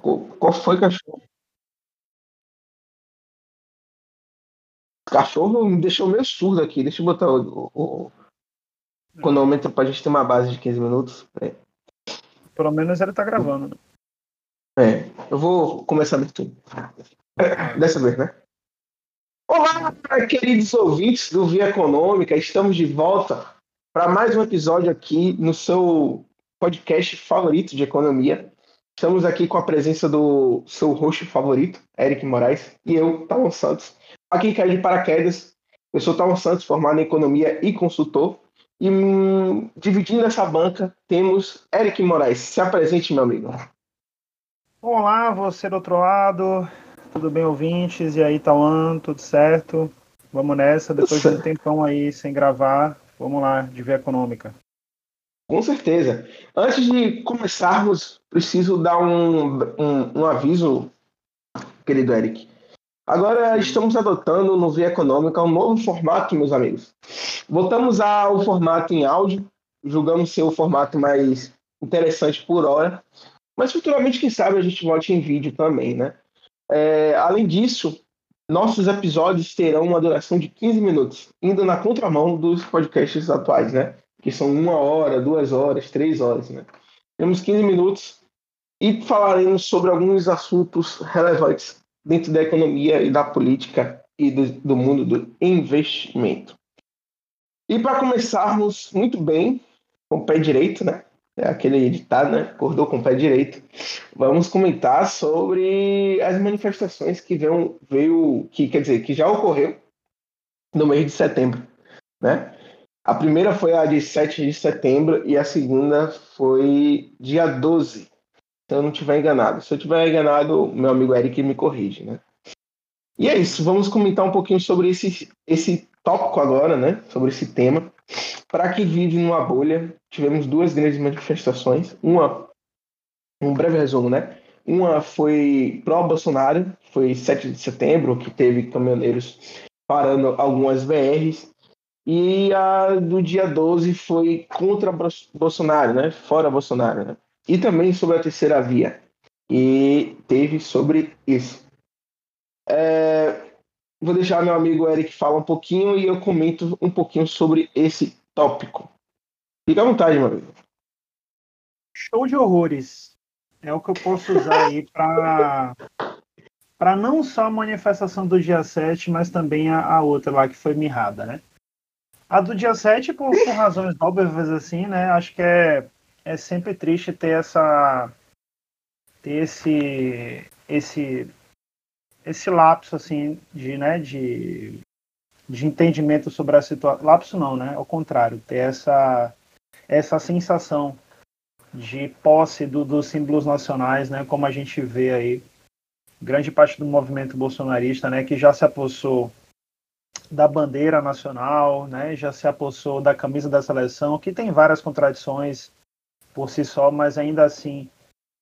Qual, foi, cachorro? Cachorro me deixou meio surdo aqui. Deixa eu botar o, o, o cronômetro pra gente ter uma base de 15 minutos. É. Pelo menos ele tá gravando. Né? É, eu vou começar a abertura. Dessa vez, né? Olá, queridos ouvintes do Via Econômica. Estamos de volta para mais um episódio aqui no seu podcast favorito de economia. Estamos aqui com a presença do seu host favorito, Eric Moraes, e eu, Talon Santos. Aqui cai de paraquedas. Eu sou Talon Santos, formado em economia e consultor. E hum, dividindo essa banca, temos Eric Moraes. Se apresente, meu amigo. Olá, você do outro lado. Tudo bem, ouvintes? E aí, Tauan, tudo certo? Vamos nessa, depois de um tempão aí sem gravar, vamos lá, de Via Econômica. Com certeza. Antes de começarmos, preciso dar um, um, um aviso, querido Eric. Agora estamos adotando no Via Econômica um novo formato, meus amigos. Voltamos ao formato em áudio, julgamos ser o formato mais interessante por hora, mas futuramente, quem sabe, a gente volte em vídeo também, né? É, além disso, nossos episódios terão uma duração de 15 minutos, indo na contramão dos podcasts atuais, né? Que são uma hora, duas horas, três horas. Né? Temos 15 minutos e falaremos sobre alguns assuntos relevantes dentro da economia e da política e do, do mundo do investimento. E para começarmos muito bem, com o pé direito, né? É aquele ditado, né? Acordou com o pé direito. Vamos comentar sobre as manifestações que veio, veio que quer dizer, que já ocorreu no mês de setembro, né? A primeira foi a de 7 de setembro e a segunda foi dia 12. Se eu não estiver enganado. Se eu estiver enganado, meu amigo Eric me corrige, né? E é isso, vamos comentar um pouquinho sobre esse, esse tópico agora, né? Sobre esse tema. Para quem vive numa bolha, tivemos duas grandes manifestações. Uma, um breve resumo, né? Uma foi pró-Bolsonaro, foi 7 de setembro, que teve caminhoneiros parando algumas VRs e a do dia 12 foi contra Bolsonaro, né? Fora Bolsonaro, né? E também sobre a terceira via. E teve sobre isso. É... Vou deixar meu amigo Eric falar um pouquinho e eu comento um pouquinho sobre esse tópico. Fica à vontade, meu amigo. Show de horrores. É o que eu posso usar aí para para não só a manifestação do dia 7, mas também a, a outra lá que foi mirrada, né? A do dia 7, por, por razões óbvias, assim, né? Acho que é, é sempre triste ter essa. ter esse. esse. esse lapso, assim, de, né, de, de entendimento sobre a situação. Lapso não, né? Ao contrário, ter essa, essa sensação de posse do, dos símbolos nacionais, né? Como a gente vê aí, grande parte do movimento bolsonarista, né? Que já se apossou da bandeira nacional, né? Já se apossou da camisa da seleção, que tem várias contradições por si só, mas ainda assim,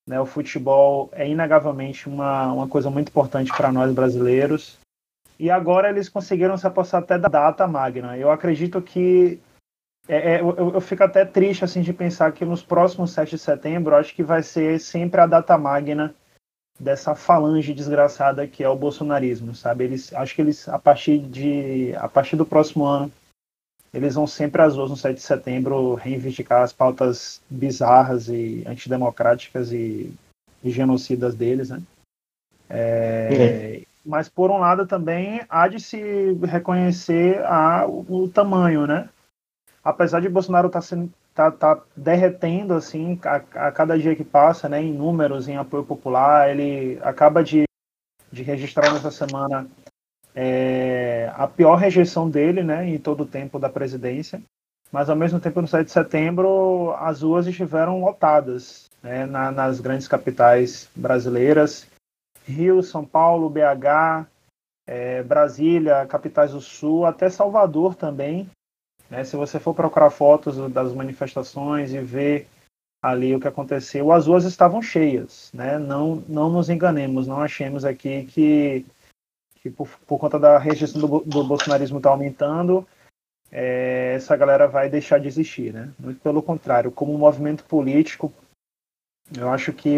né? O futebol é inegavelmente uma, uma coisa muito importante para nós brasileiros. E agora eles conseguiram se apossar até da data magna. Eu acredito que é, é, eu, eu, fico até triste assim de pensar que nos próximos 7 de setembro, acho que vai ser sempre a data magna dessa falange desgraçada que é o bolsonarismo, sabe? Eles acho que eles a partir de a partir do próximo ano eles vão sempre às ruas no 7 de setembro reivindicar as pautas bizarras e antidemocráticas e, e genocidas deles, né? É, é. Mas por um lado também há de se reconhecer a, o, o tamanho, né? Apesar de Bolsonaro estar tá sendo tá, tá derretendo assim a, a, cada dia que passa, né, em números, em apoio popular. Ele acaba de, de registrar nessa semana é, a pior rejeição dele, né, em todo o tempo da presidência. Mas ao mesmo tempo, no 7 de setembro, as ruas estiveram lotadas né, na, nas grandes capitais brasileiras, Rio, São Paulo, BH, é, Brasília, capitais do Sul, até Salvador também, né? Se você for procurar fotos das manifestações e ver ali o que aconteceu, as ruas estavam cheias. Né? Não, não nos enganemos, não achemos aqui que, que por, por conta da rejeição do, do bolsonarismo está aumentando, é, essa galera vai deixar de existir. Né? Muito pelo contrário, como movimento político, eu acho que